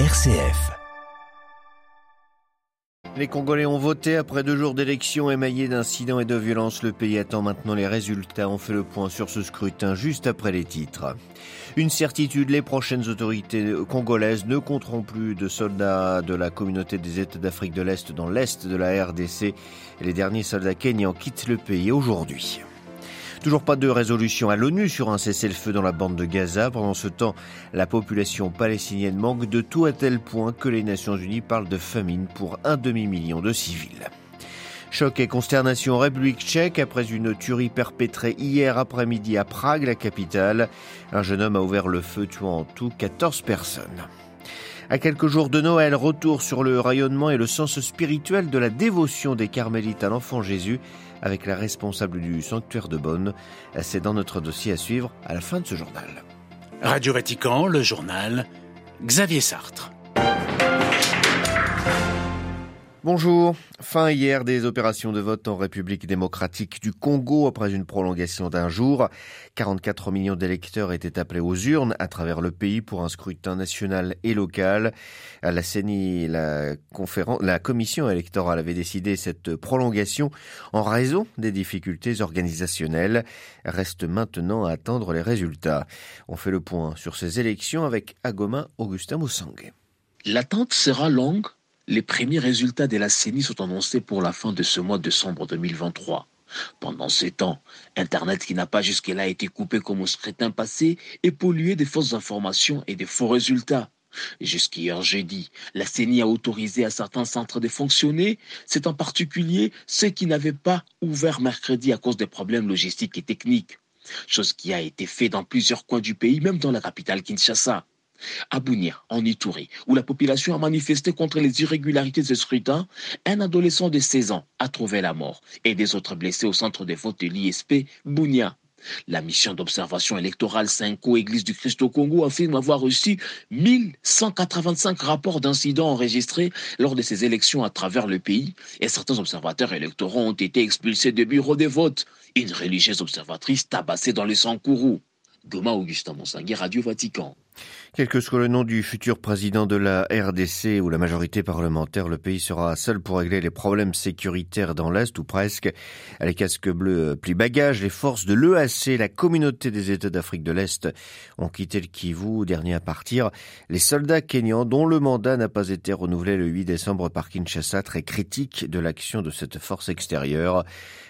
RCF. Les Congolais ont voté après deux jours d'élections émaillées d'incidents et de violences. Le pays attend maintenant les résultats. On fait le point sur ce scrutin juste après les titres. Une certitude, les prochaines autorités congolaises ne compteront plus de soldats de la communauté des États d'Afrique de l'Est dans l'Est de la RDC. Les derniers soldats kenyans quittent le pays aujourd'hui. Toujours pas de résolution à l'ONU sur un cessez-le-feu dans la bande de Gaza. Pendant ce temps, la population palestinienne manque de tout à tel point que les Nations Unies parlent de famine pour un demi-million de civils. Choc et consternation en République tchèque après une tuerie perpétrée hier après-midi à Prague, la capitale. Un jeune homme a ouvert le feu tuant en tout 14 personnes. À quelques jours de Noël, retour sur le rayonnement et le sens spirituel de la dévotion des carmélites à l'enfant Jésus avec la responsable du sanctuaire de Bonn. C'est dans notre dossier à suivre à la fin de ce journal. Radio Vatican, le journal, Xavier Sartre. Bonjour. Fin hier des opérations de vote en République démocratique du Congo après une prolongation d'un jour. 44 millions d'électeurs étaient appelés aux urnes à travers le pays pour un scrutin national et local. À la CENI, la, commission électorale avait décidé cette prolongation en raison des difficultés organisationnelles. Reste maintenant à attendre les résultats. On fait le point sur ces élections avec Agoma Augustin Moussangue. L'attente sera longue les premiers résultats de la CENI sont annoncés pour la fin de ce mois de décembre 2023. Pendant ce temps, Internet qui n'a pas jusque-là été coupé comme au scrutin passé est pollué de fausses informations et de faux résultats. Jusqu'hier jeudi, la CENI a autorisé à certains centres de fonctionner, c'est en particulier ceux qui n'avaient pas ouvert mercredi à cause des problèmes logistiques et techniques. Chose qui a été fait dans plusieurs coins du pays, même dans la capitale Kinshasa. À Bounia, en Itourie, où la population a manifesté contre les irrégularités de scrutin, un adolescent de 16 ans a trouvé la mort et des autres blessés au centre de vote de l'ISP Bounia. La mission d'observation électorale 5 Église du Christ au Congo affirme avoir reçu 1185 rapports d'incidents enregistrés lors de ces élections à travers le pays et certains observateurs électoraux ont été expulsés des bureaux de vote. Une religieuse observatrice tabassée dans les Sankourou. Goma Augustin Monsanguet, Radio Vatican. Quel que soit le nom du futur président de la RDC ou la majorité parlementaire, le pays sera seul pour régler les problèmes sécuritaires dans l'Est, ou presque. Les casques bleus plient bagages, les forces de l'EAC, la communauté des États d'Afrique de l'Est, ont quitté le Kivu, dernier à partir. Les soldats kenyans, dont le mandat n'a pas été renouvelé le 8 décembre par Kinshasa, très critique de l'action de cette force extérieure.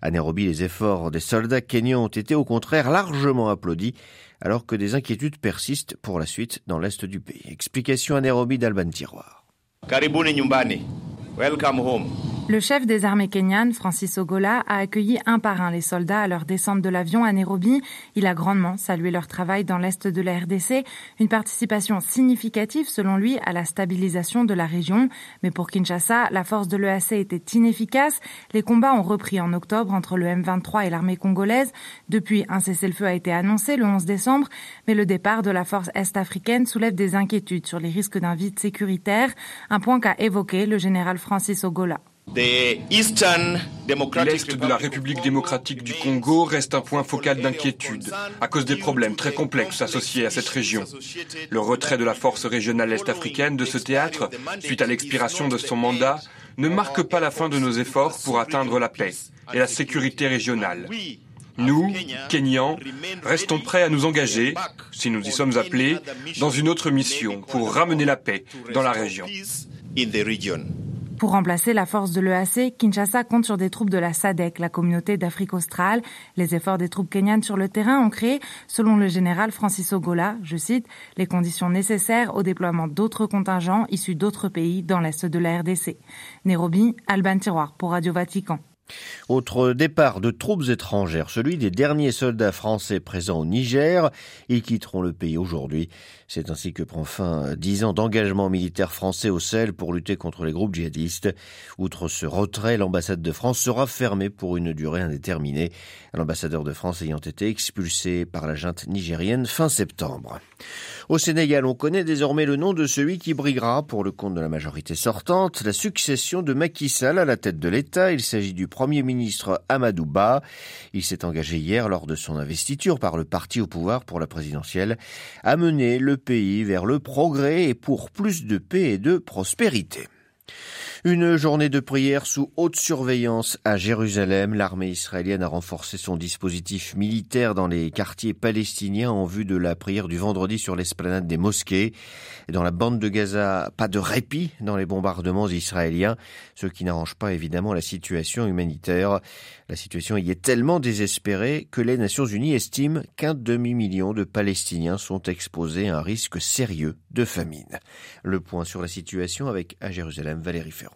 À Nairobi, les efforts des soldats kenyans ont été au contraire largement applaudis alors que des inquiétudes persistent pour la suite dans l'est du pays. Explication à Nairobi d'Alban Tiroir. Welcome home. Le chef des armées kenyanes, Francis Ogola, a accueilli un par un les soldats à leur descente de l'avion à Nairobi. Il a grandement salué leur travail dans l'est de la RDC, une participation significative selon lui à la stabilisation de la région. Mais pour Kinshasa, la force de l'EAC était inefficace. Les combats ont repris en octobre entre le M23 et l'armée congolaise. Depuis, un cessez-le-feu a été annoncé le 11 décembre, mais le départ de la force est-africaine soulève des inquiétudes sur les risques d'un vide sécuritaire, un point qu'a évoqué le général Francis Ogola. L'Est de la République démocratique du Congo reste un point focal d'inquiétude à cause des problèmes très complexes associés à cette région. Le retrait de la force régionale est-africaine de ce théâtre, suite à l'expiration de son mandat, ne marque pas la fin de nos efforts pour atteindre la paix et la sécurité régionale. Nous, Kenyans, restons prêts à nous engager, si nous y sommes appelés, dans une autre mission pour ramener la paix dans la région. Pour remplacer la force de l'EAC, Kinshasa compte sur des troupes de la SADC, la communauté d'Afrique australe. Les efforts des troupes kenyanes sur le terrain ont créé, selon le général Francis Ogola, je cite, les conditions nécessaires au déploiement d'autres contingents issus d'autres pays dans l'est de la RDC. Nairobi, Alban Tiroir pour Radio Vatican. Autre départ de troupes étrangères, celui des derniers soldats français présents au Niger. Ils quitteront le pays aujourd'hui. C'est ainsi que prend fin dix ans d'engagement militaire français au Sahel pour lutter contre les groupes djihadistes. Outre ce retrait, l'ambassade de France sera fermée pour une durée indéterminée. L'ambassadeur de France ayant été expulsé par la junte nigérienne fin septembre. Au Sénégal, on connaît désormais le nom de celui qui briguera, pour le compte de la majorité sortante, la succession de Macky Sall à la tête de l'État. Il s'agit du Premier ministre Amadou Ba. Il s'est engagé hier, lors de son investiture par le parti au pouvoir pour la présidentielle, à mener le pays vers le progrès et pour plus de paix et de prospérité. Une journée de prière sous haute surveillance à Jérusalem. L'armée israélienne a renforcé son dispositif militaire dans les quartiers palestiniens en vue de la prière du vendredi sur l'esplanade des mosquées. Dans la bande de Gaza, pas de répit dans les bombardements israéliens, ce qui n'arrange pas évidemment la situation humanitaire. La situation y est tellement désespérée que les Nations Unies estiment qu'un demi-million de Palestiniens sont exposés à un risque sérieux de famine. Le point sur la situation avec à Jérusalem Valérie Ferron.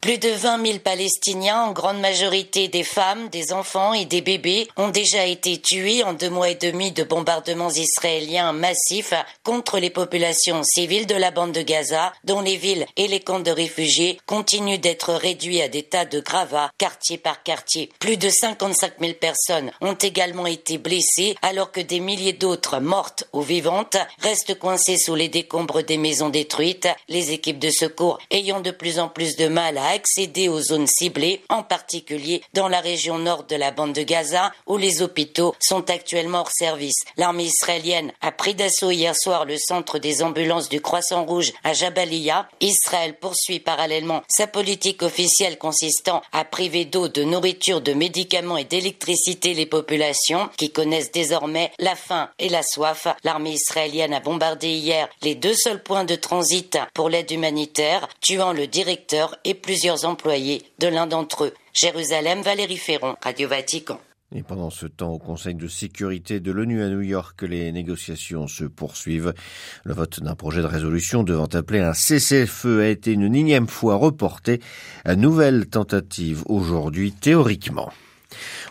Plus de 20 000 Palestiniens, en grande majorité des femmes, des enfants et des bébés, ont déjà été tués en deux mois et demi de bombardements israéliens massifs contre les populations civiles de la bande de Gaza, dont les villes et les camps de réfugiés continuent d'être réduits à des tas de gravats, quartier par quartier. Plus de 55 000 personnes ont également été blessées, alors que des milliers d'autres, mortes ou vivantes, restent coincées sous les décombres des maisons détruites, les équipes de secours ayant de plus en plus de mal à accéder aux zones ciblées, en particulier dans la région nord de la bande de Gaza, où les hôpitaux sont actuellement hors service. L'armée israélienne a pris d'assaut hier soir le centre des ambulances du Croissant Rouge à Jabalia. Israël poursuit parallèlement sa politique officielle consistant à priver d'eau, de nourriture, de médicaments et d'électricité les populations qui connaissent désormais la faim et la soif. L'armée israélienne a bombardé hier les deux seuls points de transit pour l'aide humanitaire, tuant le directeur et plus plusieurs employés de l'un d'entre eux. Jérusalem, Valérie Ferron, Radio Vatican. Et pendant ce temps, au Conseil de sécurité de l'ONU à New York, les négociations se poursuivent. Le vote d'un projet de résolution devant appeler un cessez-le-feu a été une énième fois reporté. À nouvelle tentative aujourd'hui, théoriquement.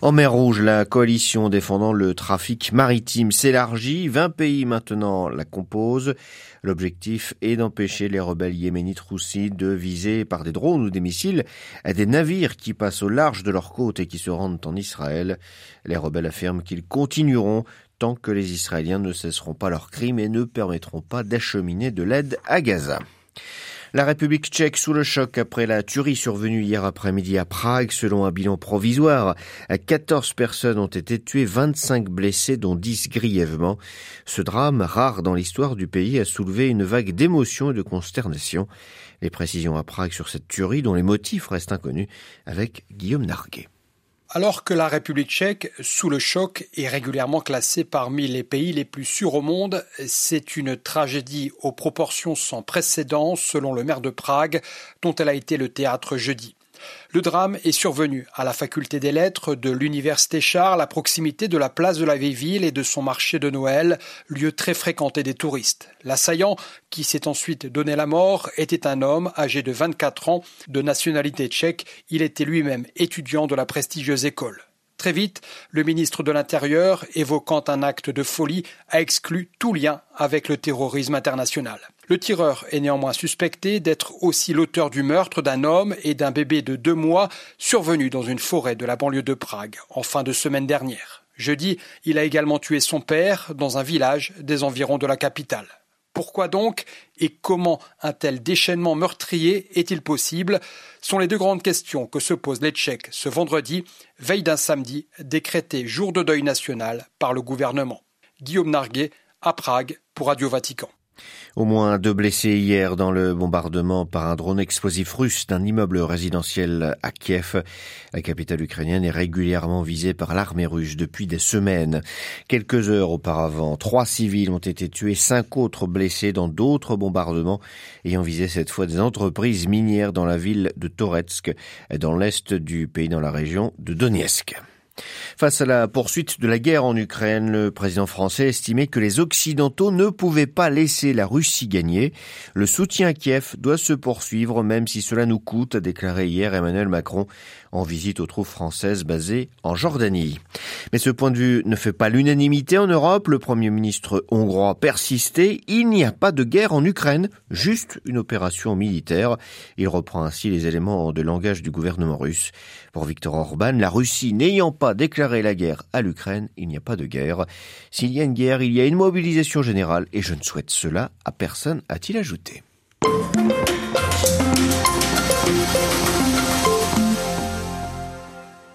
En mer Rouge, la coalition défendant le trafic maritime s'élargit. 20 pays maintenant la composent. L'objectif est d'empêcher les rebelles yéménites roussis de viser par des drones ou des missiles à des navires qui passent au large de leur côte et qui se rendent en Israël. Les rebelles affirment qu'ils continueront tant que les Israéliens ne cesseront pas leurs crimes et ne permettront pas d'acheminer de l'aide à Gaza. La République tchèque sous le choc après la tuerie survenue hier après-midi à Prague. Selon un bilan provisoire, 14 personnes ont été tuées, 25 blessés, dont 10 grièvement. Ce drame, rare dans l'histoire du pays, a soulevé une vague d'émotion et de consternation. Les précisions à Prague sur cette tuerie, dont les motifs restent inconnus, avec Guillaume Narguet. Alors que la République tchèque, sous le choc, est régulièrement classée parmi les pays les plus sûrs au monde, c'est une tragédie aux proportions sans précédent, selon le maire de Prague, dont elle a été le théâtre jeudi. Le drame est survenu à la faculté des lettres de l'université Charles à proximité de la place de la vieille ville et de son marché de Noël, lieu très fréquenté des touristes. L'assaillant, qui s'est ensuite donné la mort, était un homme âgé de 24 ans, de nationalité tchèque. Il était lui-même étudiant de la prestigieuse école. Très vite, le ministre de l'Intérieur, évoquant un acte de folie, a exclu tout lien avec le terrorisme international. Le tireur est néanmoins suspecté d'être aussi l'auteur du meurtre d'un homme et d'un bébé de deux mois survenu dans une forêt de la banlieue de Prague en fin de semaine dernière. Jeudi, il a également tué son père dans un village des environs de la capitale. Pourquoi donc et comment un tel déchaînement meurtrier est-il possible? Sont les deux grandes questions que se posent les Tchèques ce vendredi, veille d'un samedi décrété jour de deuil national par le gouvernement. Guillaume Narguet à Prague pour Radio Vatican. Au moins deux blessés hier dans le bombardement par un drone explosif russe d'un immeuble résidentiel à Kiev. La capitale ukrainienne est régulièrement visée par l'armée russe depuis des semaines. Quelques heures auparavant, trois civils ont été tués, cinq autres blessés dans d'autres bombardements ayant visé cette fois des entreprises minières dans la ville de Toretsk, dans l'est du pays, dans la région de Donetsk. Face à la poursuite de la guerre en Ukraine, le président français estimait que les Occidentaux ne pouvaient pas laisser la Russie gagner. Le soutien à Kiev doit se poursuivre même si cela nous coûte, a déclaré hier Emmanuel Macron en visite aux troupes françaises basées en Jordanie. Mais ce point de vue ne fait pas l'unanimité en Europe. Le Premier ministre hongrois persistait. Il n'y a pas de guerre en Ukraine, juste une opération militaire. Il reprend ainsi les éléments de langage du gouvernement russe. Pour Viktor Orban, la Russie n'ayant pas déclarer la guerre à l'Ukraine, il n'y a pas de guerre. S'il y a une guerre, il y a une mobilisation générale et je ne souhaite cela à personne, a-t-il ajouté.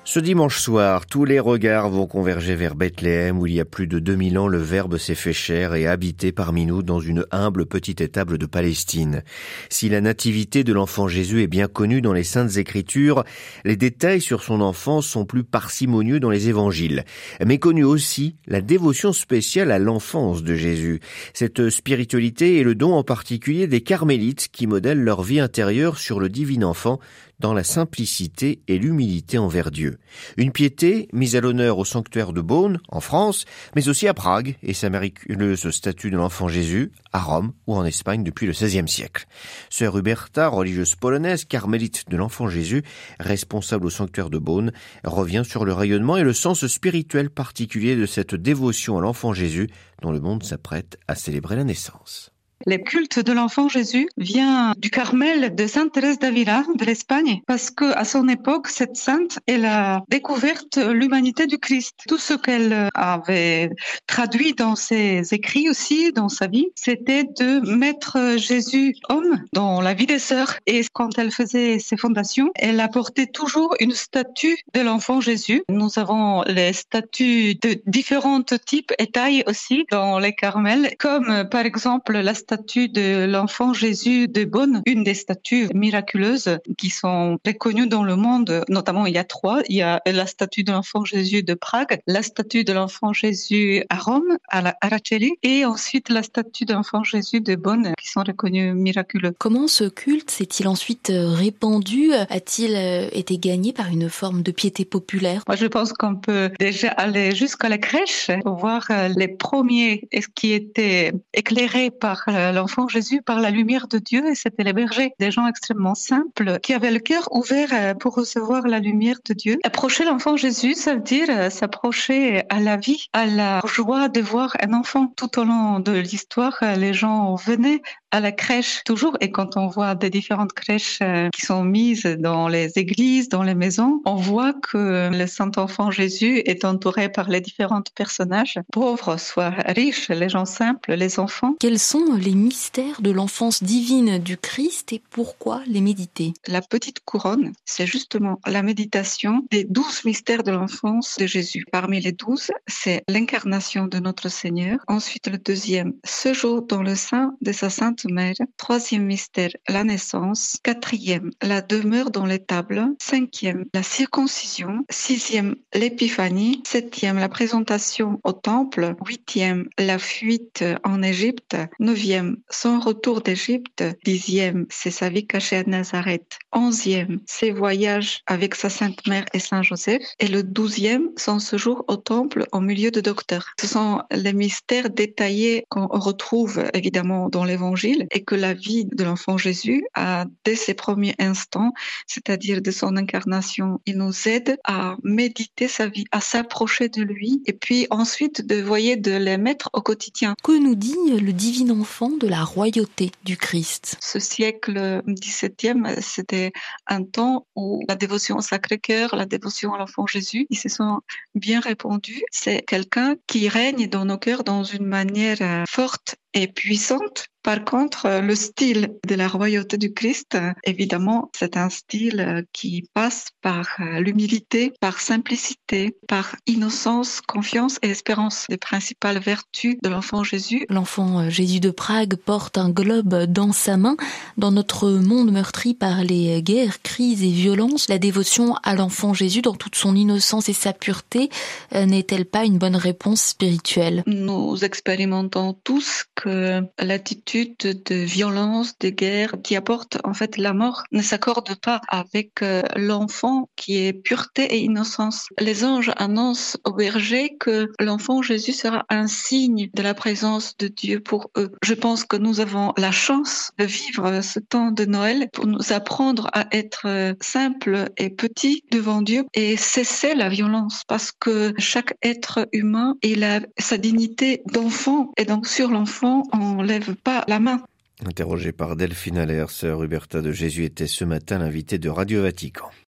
Ce dimanche soir, tous les regards vont converger vers Bethléem où il y a plus de 2000 ans le Verbe s'est fait chair et habité parmi nous dans une humble petite étable de Palestine. Si la nativité de l'enfant Jésus est bien connue dans les saintes écritures, les détails sur son enfance sont plus parcimonieux dans les évangiles. Mais connue aussi la dévotion spéciale à l'enfance de Jésus. Cette spiritualité est le don en particulier des carmélites qui modèlent leur vie intérieure sur le divin enfant dans la simplicité et l'humilité envers Dieu. Une piété mise à l'honneur au sanctuaire de Beaune, en France, mais aussi à Prague et sa miraculeuse statue de l'enfant Jésus, à Rome ou en Espagne depuis le XVIe siècle. Sœur Huberta, religieuse polonaise, carmélite de l'enfant Jésus, responsable au sanctuaire de Beaune, revient sur le rayonnement et le sens spirituel particulier de cette dévotion à l'enfant Jésus dont le monde s'apprête à célébrer la naissance. Le culte de l'enfant Jésus vient du Carmel de Sainte Thérèse d'Avila de l'Espagne parce que à son époque, cette sainte, elle a découvert l'humanité du Christ. Tout ce qu'elle avait traduit dans ses écrits aussi, dans sa vie, c'était de mettre Jésus homme dans la vie des sœurs. Et quand elle faisait ses fondations, elle apportait toujours une statue de l'enfant Jésus. Nous avons les statues de différents types et tailles aussi dans les Carmels, comme par exemple la statue statue de l'enfant Jésus de Bonne, une des statues miraculeuses qui sont reconnues dans le monde. Notamment, il y a trois. Il y a la statue de l'enfant Jésus de Prague, la statue de l'enfant Jésus à Rome, à la Araceli, et ensuite la statue de l'enfant Jésus de Bonne, qui sont reconnues miraculeux. Comment ce culte s'est-il ensuite euh, répandu? A-t-il euh, été gagné par une forme de piété populaire? Moi, je pense qu'on peut déjà aller jusqu'à la crèche, voir euh, les premiers qui étaient éclairés par l'enfant Jésus par la lumière de Dieu et c'était les bergers, des gens extrêmement simples qui avaient le cœur ouvert euh, pour recevoir la lumière de Dieu. Approcher l'enfant Jésus, ça veut dire euh, s'approcher à la vie, à la joie de voir un enfant. Tout au long de l'histoire, euh, les gens venaient à la crèche toujours et quand on voit des différentes crèches qui sont mises dans les églises, dans les maisons, on voit que le Saint Enfant Jésus est entouré par les différents personnages, pauvres, soit riches, les gens simples, les enfants. Quels sont les mystères de l'enfance divine du Christ et pourquoi les méditer? La petite couronne, c'est justement la méditation des douze mystères de l'enfance de Jésus. Parmi les douze, c'est l'incarnation de notre Seigneur. Ensuite, le deuxième, ce jour dans le sein de sa Sainte Mère. Troisième mystère, la naissance. Quatrième, la demeure dans les tables. Cinquième, la circoncision. Sixième, l'épiphanie. Septième, la présentation au temple. Huitième, la fuite en Égypte. Neuvième, son retour d'Égypte. Dixième, c'est sa vie cachée à Nazareth. Onzième, ses voyages avec sa Sainte Mère et Saint Joseph. Et le douzième, son séjour au temple au milieu de docteurs. Ce sont les mystères détaillés qu'on retrouve évidemment dans l'Évangile et que la vie de l'enfant Jésus a dès ses premiers instants, c'est-à-dire de son incarnation. Il nous aide à méditer sa vie, à s'approcher de lui et puis ensuite de voyer de les mettre au quotidien. Que nous dit le divin enfant de la royauté du Christ? Ce siècle XVIIe, c'était un temps où la dévotion au Sacré-Cœur, la dévotion à l'enfant Jésus, ils se sont bien répandus. C'est quelqu'un qui règne dans nos cœurs dans une manière euh, forte et puissante par contre, euh, le style de la royauté du Christ, euh, évidemment, c'est un style euh, qui passe par l'humilité, par simplicité, par innocence, confiance et espérance, les principales vertus de l'enfant Jésus. L'enfant Jésus de Prague porte un globe dans sa main. Dans notre monde meurtri par les guerres, crises et violences, la dévotion à l'enfant Jésus dans toute son innocence et sa pureté n'est-elle pas une bonne réponse spirituelle? Nous expérimentons tous que l'attitude de violence, de guerre, qui apporte en fait la mort, ne s'accorde pas avec euh, l'enfant qui est pureté et innocence. Les anges annoncent aux bergers que l'enfant Jésus sera un signe de la présence de Dieu pour eux. Je pense que nous avons la chance de vivre ce temps de Noël pour nous apprendre à être euh, simples et petits devant Dieu et cesser la violence parce que chaque être humain, il a sa dignité d'enfant et donc sur l'enfant, on lève pas la main. Interrogée par Delphine Aller, sœur Huberta de Jésus était ce matin l'invitée de Radio Vatican.